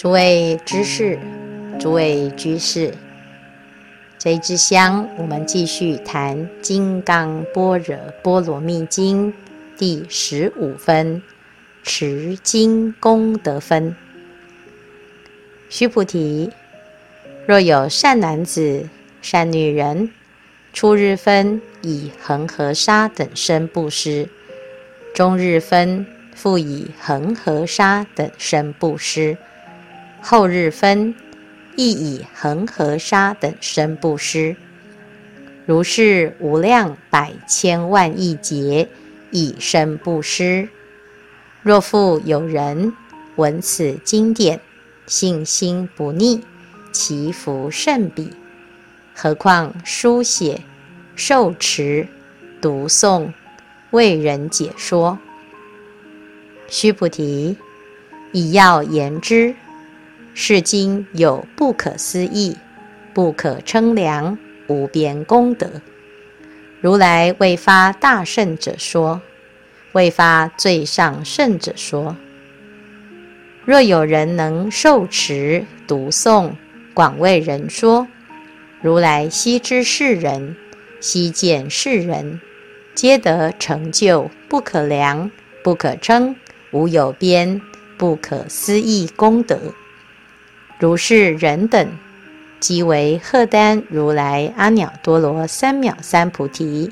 诸位知识，诸位居士，这一支香，我们继续谈《金刚般若波罗蜜经》第十五分持经功德分。须菩提，若有善男子、善女人，初日分以恒河沙等身布施，中日分复以恒河沙等身布施。后日分，亦以恒河沙等身布施，如是无量百千万亿劫以身布施。若复有人闻此经典，信心不逆，其福甚彼。何况书写、受持、读诵、为人解说。须菩提，以要言之。是经有不可思议、不可称量、无边功德。如来为发大圣者说，为发最上圣者说。若有人能受持、读诵、广为人说，如来悉知世人，悉见世人，皆得成就不可量、不可称、无有边、不可思议功德。如是人等，即为赫丹如来阿耨多罗三藐三菩提。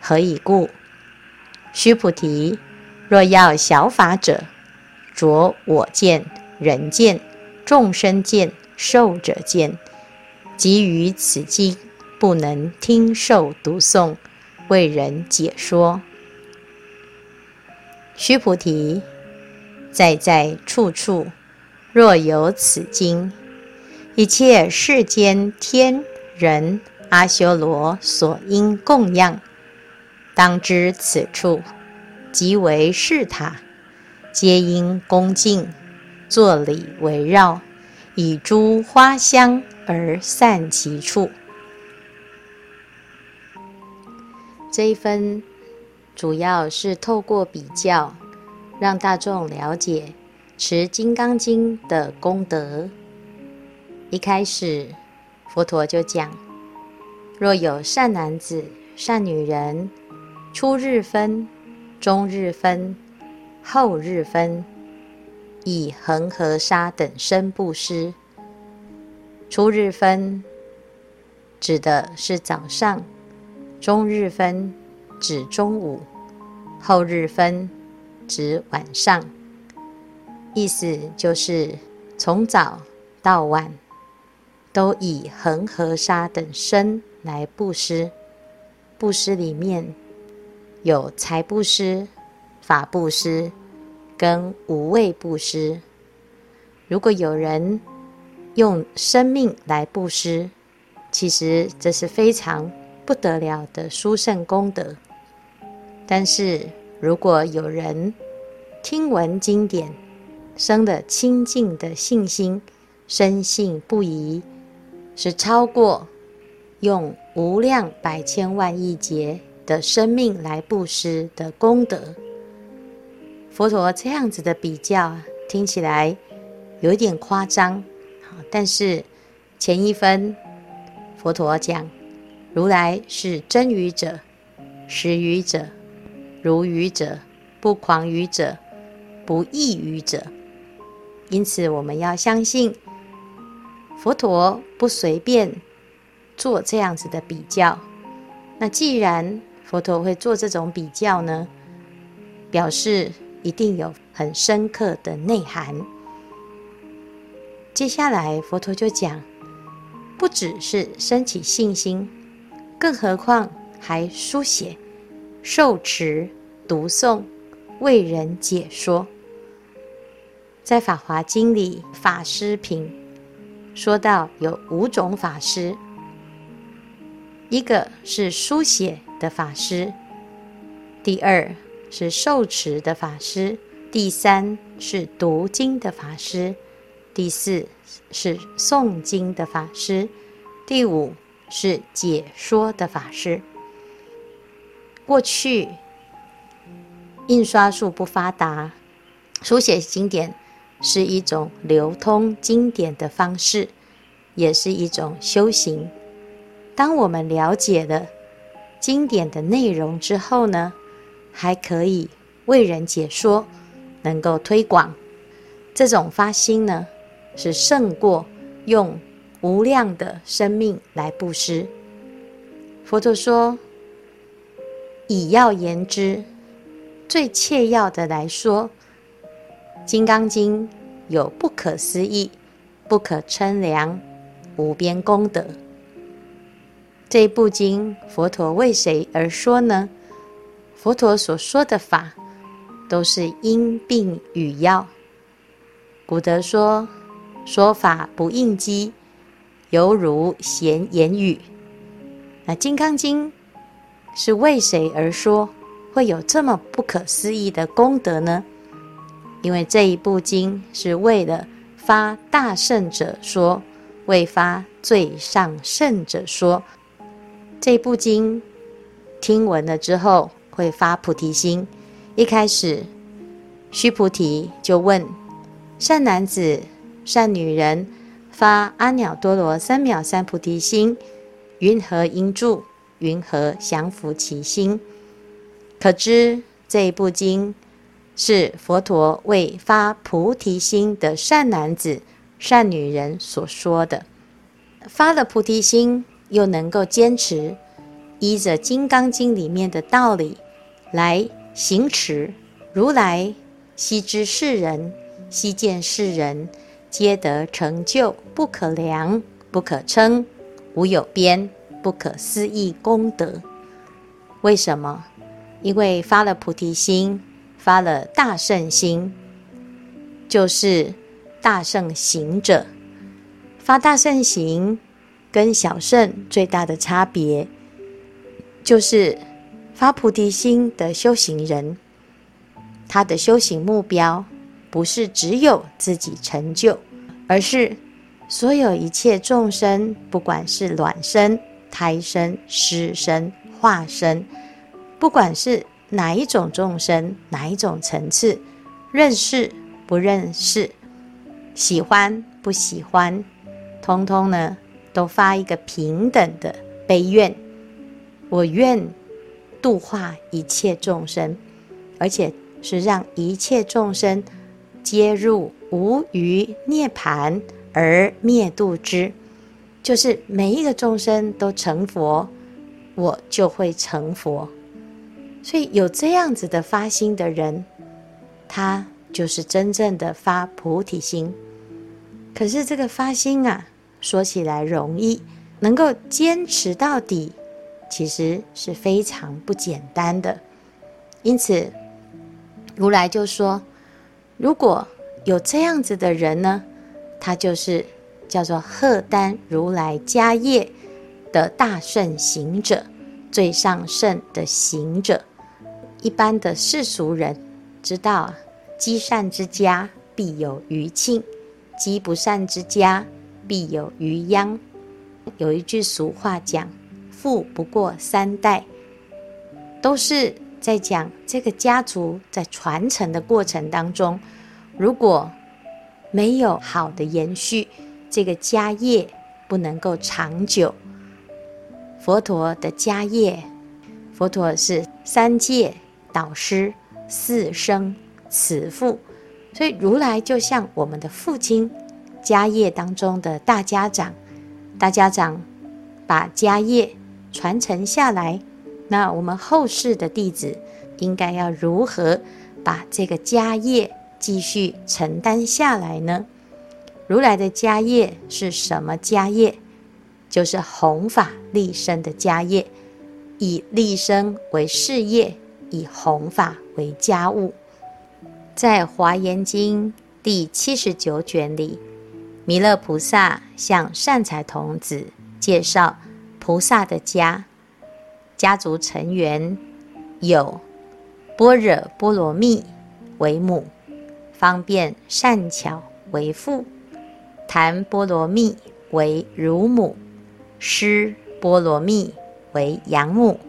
何以故？须菩提，若要小法者，着我见、人见、众生见、寿者见，即于此经不能听受读诵，为人解说。须菩提，在在处处。若有此经，一切世间天人阿修罗所应供养，当知此处即为是塔，皆应恭敬作礼围绕，以诸花香而散其处。这一分主要是透过比较，让大众了解。持《金刚经》的功德，一开始佛陀就讲：若有善男子、善女人，初日分、中日分、后日分，以恒河沙等身布施。初日分指的是早上，中日分指中午，后日分指晚上。意思就是从早到晚，都以恒河沙等身来布施。布施里面有财布施、法布施跟无畏布施。如果有人用生命来布施，其实这是非常不得了的殊胜功德。但是如果有人听闻经典，生的清净的信心，深信不疑，是超过用无量百千万亿劫的生命来布施的功德。佛陀这样子的比较听起来有一点夸张，但是前一分佛陀讲，如来是真语者、实语者、如语者、不狂语者、不异语者。因此，我们要相信佛陀不随便做这样子的比较。那既然佛陀会做这种比较呢，表示一定有很深刻的内涵。接下来，佛陀就讲，不只是升起信心，更何况还书写、受持、读诵、为人解说。在《法华经》里，法师品说到有五种法师，一个是书写的法师，第二是受持的法师，第三是读经的法师，第四是诵经的法师，第五是解说的法师。过去印刷术不发达，书写经典。是一种流通经典的方式，也是一种修行。当我们了解了经典的内容之后呢，还可以为人解说，能够推广。这种发心呢，是胜过用无量的生命来布施。佛陀说，以要言之，最切要的来说，《金刚经》有不可思议、不可称量、无边功德。这部经，佛陀为谁而说呢？佛陀所说的法，都是因病与药。古德说：“说法不应机，犹如闲言语。”那《金刚经》是为谁而说？会有这么不可思议的功德呢？因为这一部经是为了发大圣者说，为发最上圣者说。这部经听闻了之后，会发菩提心。一开始，须菩提就问：“善男子、善女人，发阿耨多罗三藐三菩提心，云何应住？云何降伏其心？”可知这一部经是佛陀为发菩提心的善男子、善女人所说的。发了菩提心。又能够坚持依着《金刚经》里面的道理来行持，如来悉知世人，悉见世人，皆得成就不可量、不可称、无有边、不可思议功德。为什么？因为发了菩提心，发了大圣心，就是大圣行者，发大圣行。跟小圣最大的差别，就是发菩提心的修行人，他的修行目标不是只有自己成就，而是所有一切众生，不管是卵生、胎生、湿生、化生，不管是哪一种众生，哪一种层次，认识不认识，喜欢不喜欢，通通呢，都发一个平等的悲愿，我愿度化一切众生，而且是让一切众生皆入无余涅槃而灭度之，就是每一个众生都成佛，我就会成佛。所以有这样子的发心的人，他就是真正的发菩提心。可是这个发心啊。说起来容易，能够坚持到底，其实是非常不简单的。因此，如来就说：如果有这样子的人呢，他就是叫做荷担如来迦叶的大圣行者，最上圣的行者。一般的世俗人知道，积善之家必有余庆，积不善之家。必有余殃。有一句俗话讲：“富不过三代”，都是在讲这个家族在传承的过程当中，如果没有好的延续，这个家业不能够长久。佛陀的家业，佛陀是三界导师、四生慈父，所以如来就像我们的父亲。家业当中的大家长，大家长把家业传承下来，那我们后世的弟子应该要如何把这个家业继续承担下来呢？如来的家业是什么家业？就是弘法利生的家业，以利生为事业，以弘法为家务。在《华严经》第七十九卷里。弥勒菩萨向善财童子介绍菩萨的家，家族成员有般若波罗蜜为母，方便善巧为父，檀波罗蜜为乳母，施波罗蜜为养母，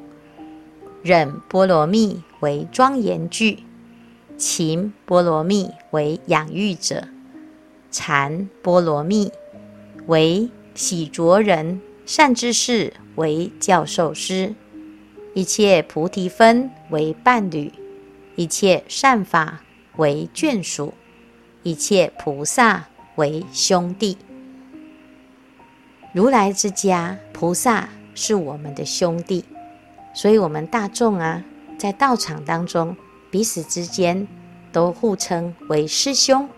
忍波罗蜜为庄严具，勤波罗蜜为养育者。禅波罗蜜，为喜拙人；善知识为教授师，一切菩提分为伴侣，一切善法为眷属，一切菩萨为兄弟。如来之家，菩萨是我们的兄弟，所以我们大众啊，在道场当中，彼此之间都互称为师兄，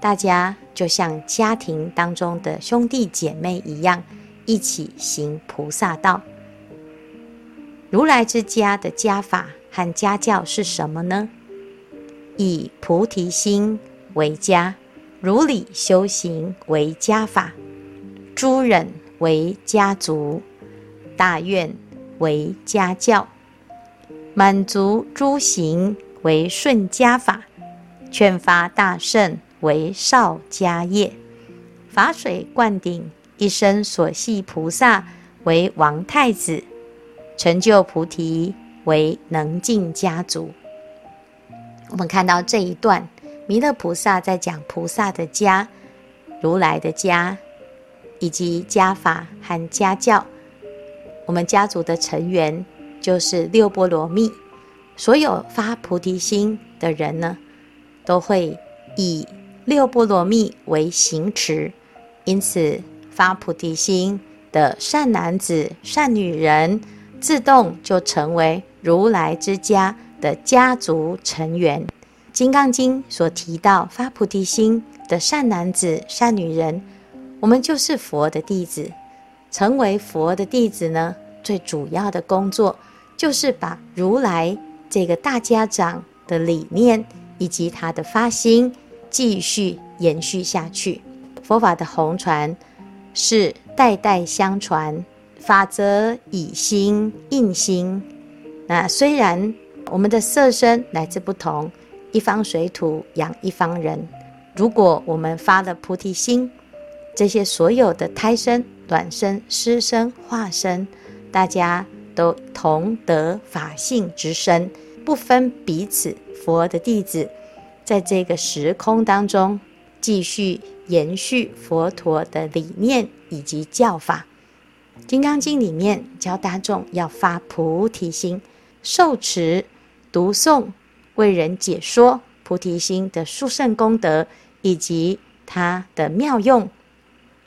大家就像家庭当中的兄弟姐妹一样，一起行菩萨道。如来之家的家法和家教是什么呢？以菩提心为家，如理修行为家法。诸忍为家族，大愿为家教，满足诸行为顺家法，劝发大圣为少家业，法水灌顶一生所系菩萨为王太子，成就菩提为能进家族。我们看到这一段，弥勒菩萨在讲菩萨的家，如来的家。以及家法和家教，我们家族的成员就是六波罗蜜。所有发菩提心的人呢，都会以六波罗蜜为行持。因此，发菩提心的善男子、善女人，自动就成为如来之家的家族成员。《金刚经》所提到发菩提心的善男子、善女人。我们就是佛的弟子，成为佛的弟子呢，最主要的工作就是把如来这个大家长的理念以及他的发心继续延续下去。佛法的弘传是代代相传，法则以心印心。那虽然我们的色身来自不同，一方水土养一方人，如果我们发了菩提心。这些所有的胎生、卵生、湿生、化生，大家都同得法性之身，不分彼此。佛的弟子，在这个时空当中，继续延续佛陀的理念以及教法。《金刚经》里面教大众要发菩提心，受持、读诵、为人解说菩提心的殊胜功德以及它的妙用。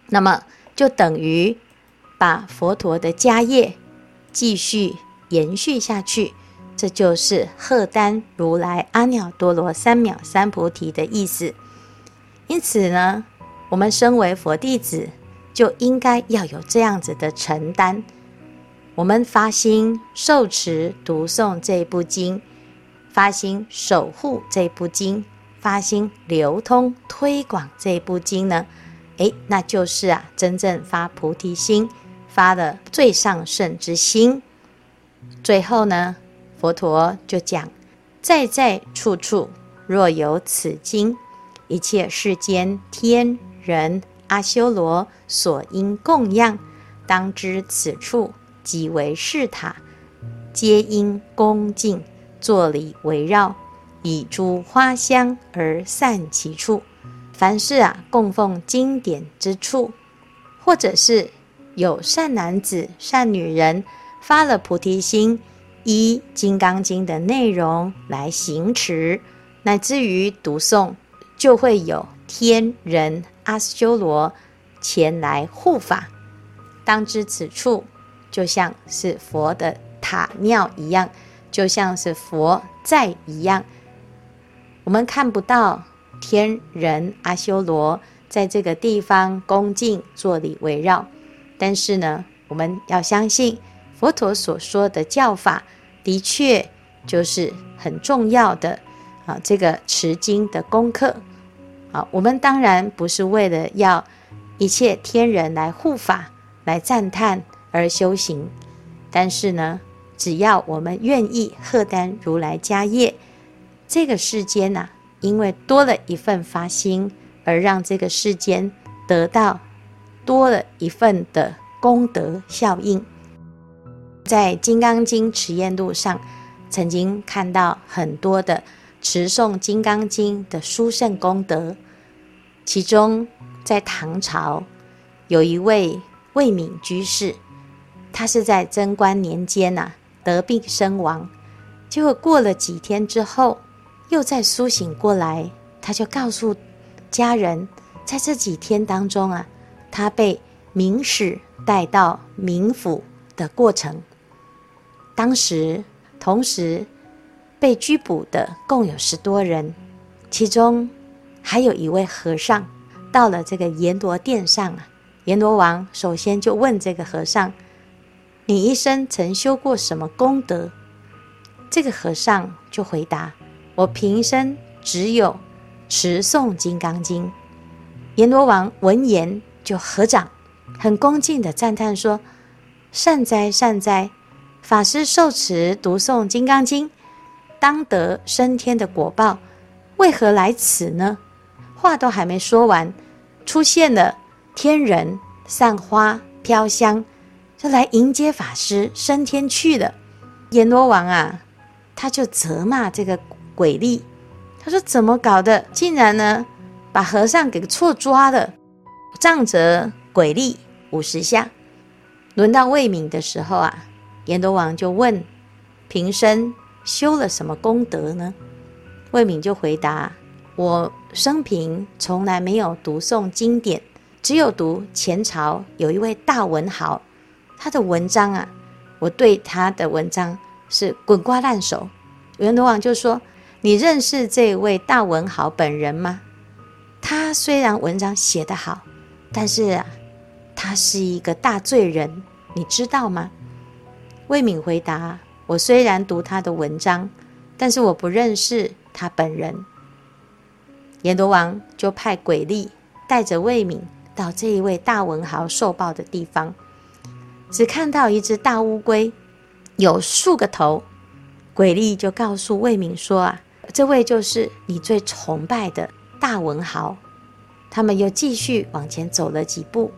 那么就等于把佛陀的家业继续延续下去，这就是荷担如来阿耨多罗三藐三菩提的意思。因此呢，我们身为佛弟子，就应该要有这样子的承担。我们发心受持读诵这部经，发心守护这部经，发心流通推广这部经呢，诶，那就是啊，真正发菩提心，发了最上圣之心。最后呢，佛陀就讲：在在处处若有此经，一切世间天人阿修罗所应供养，当知此处即为是塔，皆因恭敬坐礼围绕，以诸花香而散其处。凡是啊，供奉经典之处，或者是有善男子、善女人发了菩提心，依《金刚经》的内容来行持，乃至于读诵，就会有天人阿修罗前来护法。当知此处就像是佛的塔庙一样，就像是佛在一样，我们看不到。天人阿修罗在这个地方恭敬作礼围绕，但是呢，我们要相信佛陀所说的教法，的确就是很重要的啊。这个持经的功课啊，我们当然不是为了要一切天人来护法、来赞叹而修行，但是呢，只要我们愿意荷担如来家业，这个世间呐、因为多了一份发心，而让这个世间得到多了一份的功德效应。在《金刚经持愿录》上，曾经看到很多的持诵《金刚经》的殊胜功德，其中在唐朝有一位魏敏居士，他是在贞观年间呐、啊、得病身亡，结果过了几天之后又再苏醒过来，他就告诉家人，在这几天当中啊，他被明使带到冥府的过程。当时同时被拘捕的共有十多人，其中还有一位和尚到了这个阎罗殿上啊。阎罗王首先就问这个和尚：“你一生曾修过什么功德？”这个和尚就回答：“我平生只有持诵金刚经。”阎罗王闻言就合掌，很恭敬地赞叹说：“善哉善哉！”法师受持读诵《金刚经》，当得升天的果报，为何来此呢？话都还没说完，出现了天人散花飘香，就来迎接法师升天去了。阎罗王啊，他就责骂这个鬼力，他说：“怎么搞的？竟然呢，把和尚给错抓了，杖责鬼力五十下。”轮到魏敏的时候啊。阎罗王就问：“平生修了什么功德呢？”魏敏就回答：“我生平从来没有读诵经典，只有读前朝有一位大文豪，他的文章啊，我对他的文章是滚瓜烂熟。”阎罗王就说：“你认识这位大文豪本人吗？他虽然文章写得好，但是啊，他是一个大罪人，你知道吗？”魏敏回答：“我虽然读他的文章，但是我不认识他本人。”阎罗王就派鬼力带着魏敏到这一位大文豪受报的地方，只看到一只大乌龟，有数个头。鬼力就告诉魏敏说：“啊，这位就是你最崇拜的大文豪。”他们又继续往前走了几步，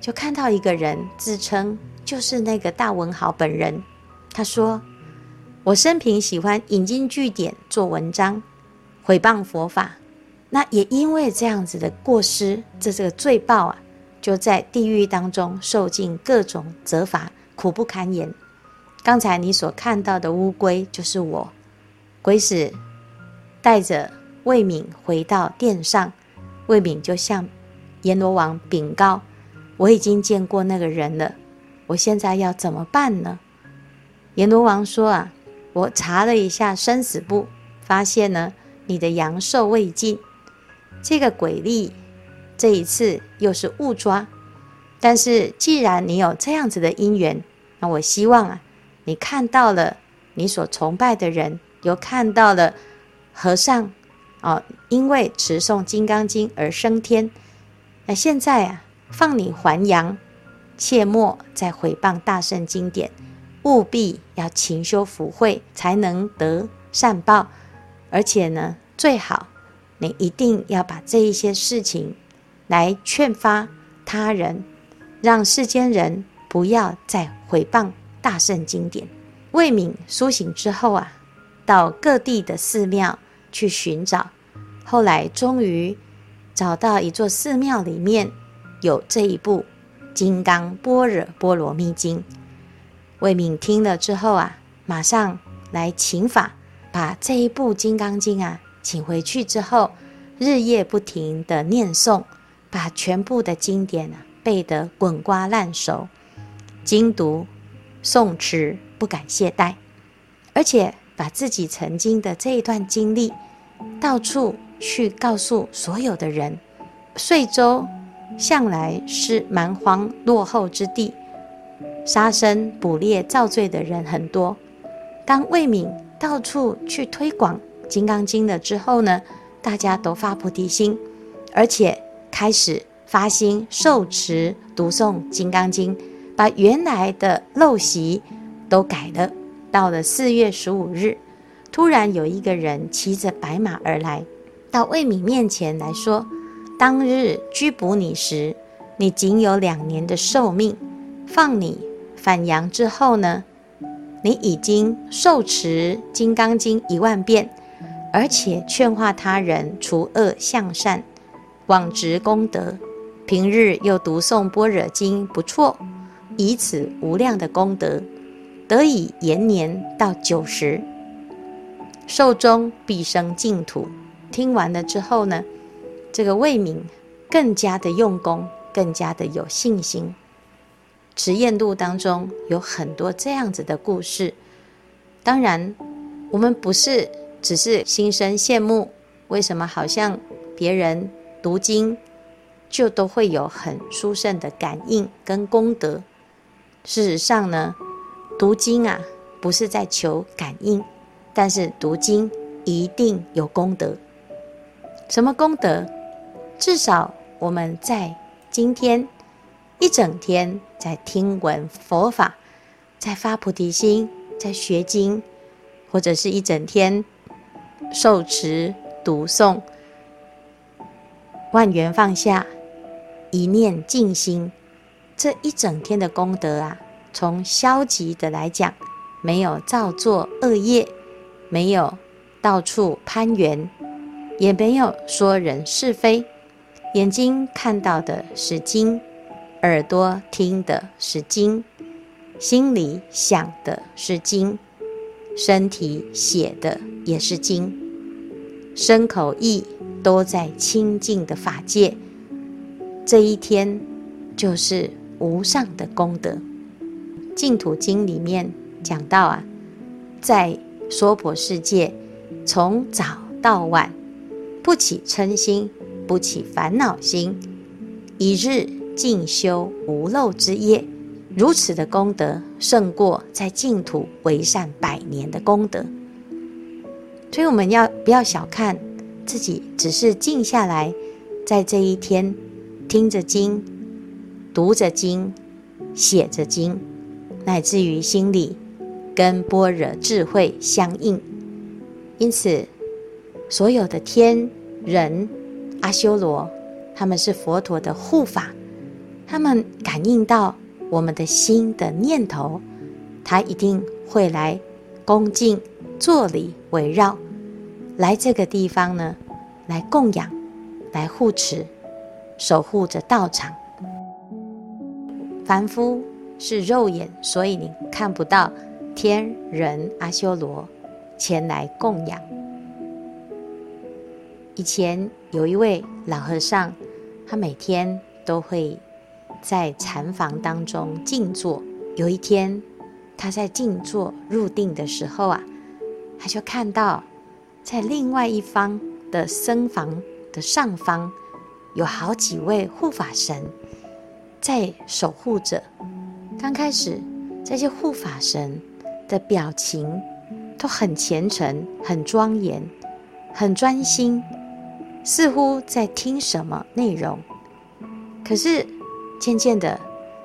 就看到一个人自称。就是那个大文豪本人，他说：“我生平喜欢引经据典做文章，毁谤佛法。那也因为这样子的过失，这这个罪报啊，就在地狱当中受尽各种责罚，苦不堪言。刚才你所看到的乌龟就是我。”鬼使带着魏敏回到殿上，魏敏就向阎罗王禀告：“我已经见过那个人了。”我现在要怎么办呢？阎罗王说：“啊，我查了一下生死簿，发现呢，你的阳寿未尽。这个鬼力这一次又是误抓，但是既然你有这样子的因缘，那我希望啊，你看到了你所崇拜的人，又看到了和尚，哦，因为持诵《金刚经》而升天。那现在啊，放你还阳。”切莫再毁谤大圣经典，务必要勤修福慧，才能得善报。而且呢，最好你一定要把这一些事情来劝发他人，让世间人不要再毁谤大圣经典。慧敏苏醒之后啊，到各地的寺庙去寻找，后来终于找到一座寺庙，里面有这一部。《金刚般若波罗蜜经》，慧敏听了之后啊，马上来请法，把这一部《金刚经》啊请回去之后，日夜不停地念诵，把全部的经典啊背得滚瓜烂熟，精读诵持不敢懈怠，而且把自己曾经的这一段经历到处去告诉所有的人，遂州。向来是蛮荒落后之地，杀生捕猎造罪的人很多。当慧敏到处去推广《金刚经》了之后呢，大家都发菩提心，而且开始发心受持读诵《金刚经》，把原来的陋习都改了。到了四月十五日，突然有一个人骑着白马而来，到魏敏面前来说。当日拘捕你时，你仅有两年的寿命。放你返阳之后呢，你已经受持《金刚经》一万遍，而且劝化他人除恶向善，广植功德，平日又读诵般若经，不错。以此无量的功德，得以延年到九十，寿终必生净土。听完了之后呢，这个魏敏更加的用功，更加的有信心。持验录当中有很多这样子的故事。当然，我们不是只是心生羡慕，为什么好像别人读经就都会有很殊胜的感应跟功德？事实上呢，读经啊，不是在求感应，但是读经一定有功德。什么功德？至少我们在今天一整天在听闻佛法，在发菩提心，在学经，或者是一整天受持读诵，万缘放下，一念静心。这一整天的功德啊，从消极的来讲，没有造作恶业，没有到处攀缘，也没有说人是非。眼睛看到的是经，耳朵听的是经，心里想的是经，身体写的也是经，身口意都在清净的法界。这一天就是。无上的功德，《净土经》里面讲到啊，在娑婆世界，从早到晚，不起嗔心，不起烦恼心，一日净修无漏之业，如此的功德，胜过在净土为善百年的功德。所以我们要不要小看自己，只是静下来，在这一天听着经。读着经，写着经，乃至于心里跟般若智慧相应，因此所有的天人阿修罗，他们是佛陀的护法，他们感应到我们的心的念头，他一定会来恭敬作礼围绕，来这个地方呢，来供养，来护持，守护着道场。凡夫是肉眼，所以你看不到天人阿修罗前来供养。以前有一位老和尚，他每天都会在禅房当中静坐。有一天，他在静坐入定的时候啊，他就看到在另外一方的僧房的上方，有好几位护法神。在守护着。刚开始，这些护法神的表情都很虔诚、很庄严、很专心，似乎在听什么内容。可是渐渐的，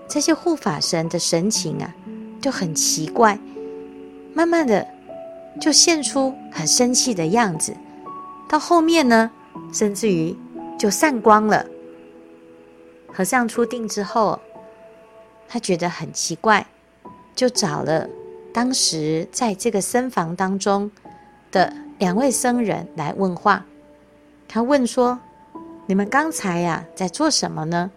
这些护法神的神情啊，就很奇怪，慢慢的就现出很生气的样子。到后面呢，甚至于就散光了。和尚出定之后，他觉得很奇怪，就找了当时在这个僧房当中的两位僧人来问话。他问说：“你们刚才呀，在做什么呢？”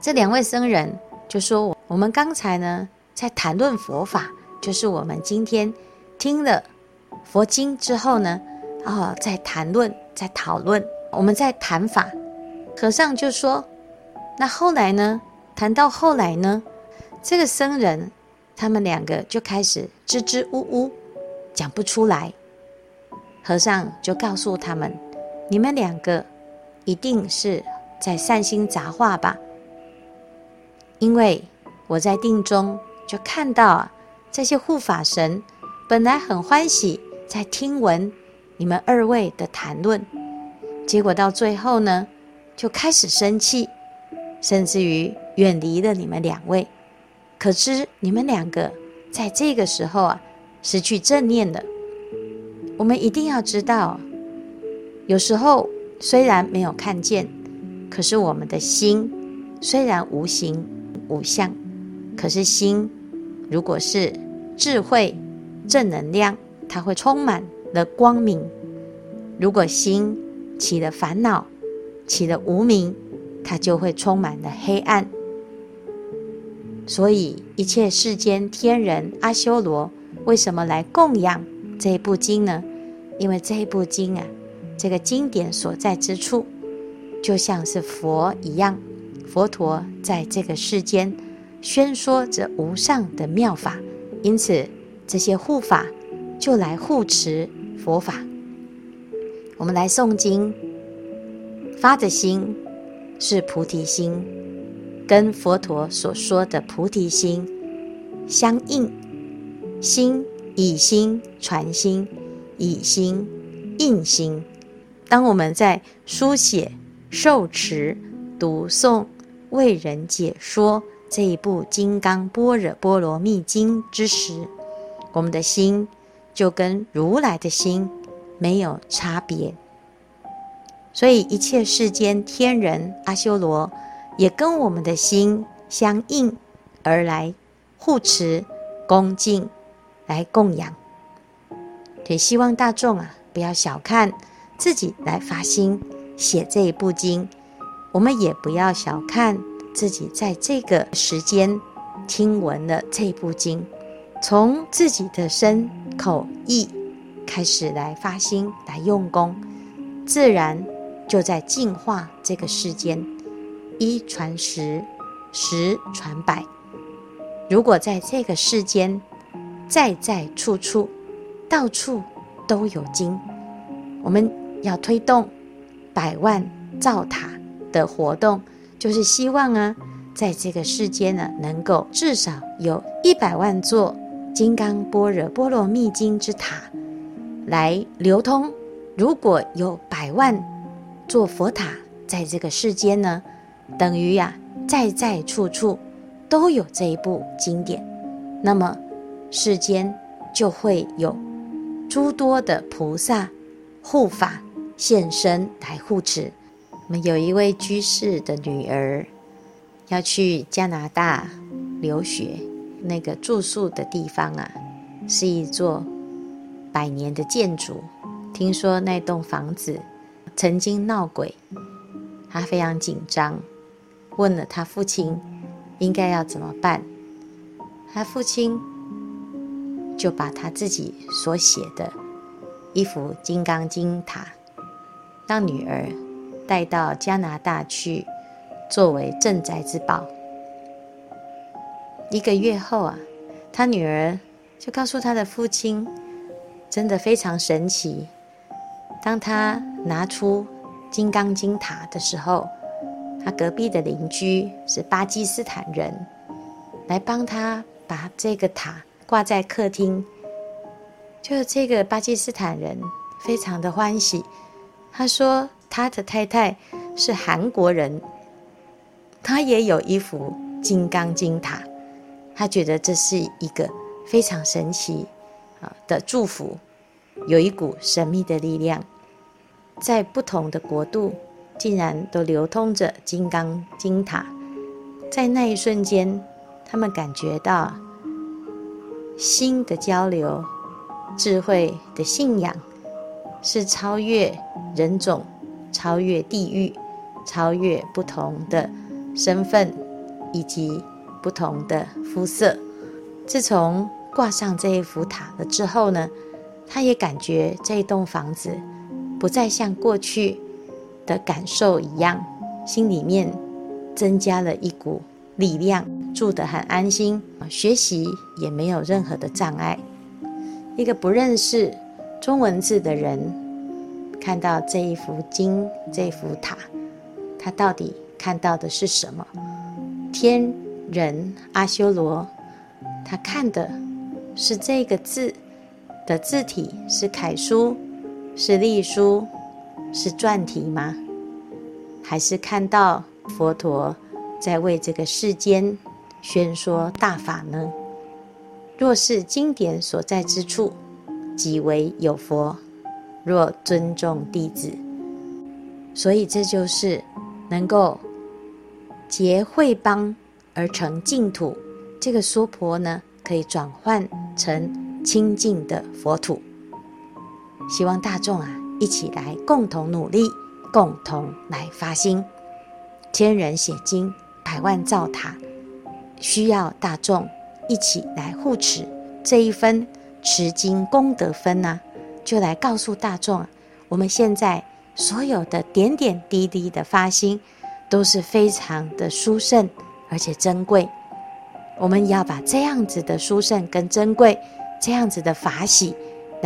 这两位僧人就说：“我我们刚才呢，在谈论佛法，就是我们今天听了佛经之后呢，哦，在谈论，在讨论，我们在谈法。”和尚就说：“那后来呢？谈到后来呢？这个僧人他们两个就开始支支吾吾，讲不出来。和尚就告诉他们：‘你们两个一定是在善心杂话吧？因为我在定中就看到啊，这些护法神本来很欢喜在听闻你们二位的谈论，结果到最后呢？’”就开始生气，甚至于远离了你们两位。可知你们两个在这个时候啊，失去正念了。我们一定要知道，有时候虽然没有看见，可是我们的心虽然无形无相，可是心如果是智慧正能量，它会充满了光明。如果心起了烦恼，起了无明，它就会充满了黑暗。所以，一切世间天人阿修罗为什么来供养这一部经呢？因为这一部经啊，这个经典所在之处，就像是佛一样，佛陀在这个世间宣说着无上的妙法，因此这些护法就来护持佛法。我们来诵经，发着心是菩提心，跟佛陀所说的菩提心相应，心以心传心。以心印心。当我们在书写、受持、读诵、为人解说这一部《金刚般若波罗蜜经》之时，我们的心就跟如来的心没有差别。所以，一切世间天人阿修罗也跟我们的心相应而来护持、恭敬、来供养。也希望大众啊，不要小看自己来发心写这一部经，我们也不要小看自己在这个时间听闻了这部经，从自己的身口意开始来发心来用功，自然就在净化这个世间，一传十，十传百。如果在这个世间，在在处处。到处都有经，我们要推动百万造塔的活动，就是希望啊，在这个世间呢，能够至少有一百万座《金刚般若波罗蜜经》之塔来流通。如果有百万座佛塔在这个世间呢，等于呀、在在处处都有这一部经典，那么世间就会有。诸多的菩萨护法现身来护持。我们有一位居士的女儿要去加拿大留学，那个住宿的地方啊，是一座百年的建筑。听说那栋房子曾经闹鬼，她非常紧张，问了她父亲应该要怎么办。她父亲。就把他自己所写的一幅《金刚经塔》，让女儿带到加拿大去，作为镇宅之宝。一个月后啊，他女儿就告诉他的父亲，真的非常神奇。当他拿出《金刚经塔》的时候，他隔壁的邻居是巴基斯坦人，来帮他把这个塔。挂在客厅，就这个巴基斯坦人非常的欢喜。他说他的太太是韩国人，他也有一幅《金刚经塔》，他觉得这是一个非常神奇啊的祝福，有一股神秘的力量，在不同的国度竟然都流通着《金刚经塔》。在那一瞬间，他们感觉到。心的交流，智慧的信仰，是超越人种、超越地域、超越不同的身份以及不同的肤色。自从挂上这一幅塔了之后呢，他也感觉这一栋房子不再像过去的感受一样，心里面增加了一股力量。住得很安心，学习也没有任何的障碍。一个不认识中文字的人，看到这一幅经、这幅塔，他到底看到的是什么？天人阿修罗，他看的是这个字的字体是楷书、是隶书、是篆体吗？还是看到佛陀在为这个世间？宣说大法呢？若是经典所在之处，即为有佛；若尊重弟子，所以这就是能够结慧邦而成净土。这个娑婆呢，可以转换成清净的佛土。希望大众啊，一起来共同努力，共同来发心，千人写经，百万造塔，需要大众一起来护持这一分持经功德分呢、就来告诉大众，我们现在所有的点点滴滴的发心都是非常的殊胜而且珍贵，我们要把这样子的殊胜跟珍贵，这样子的法喜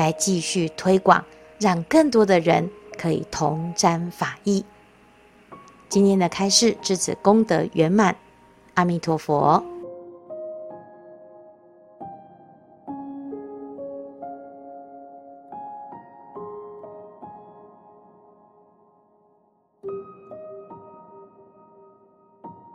来继续推广，让更多的人可以同沾法益。今天的开示至此功德圆满，阿弥陀佛。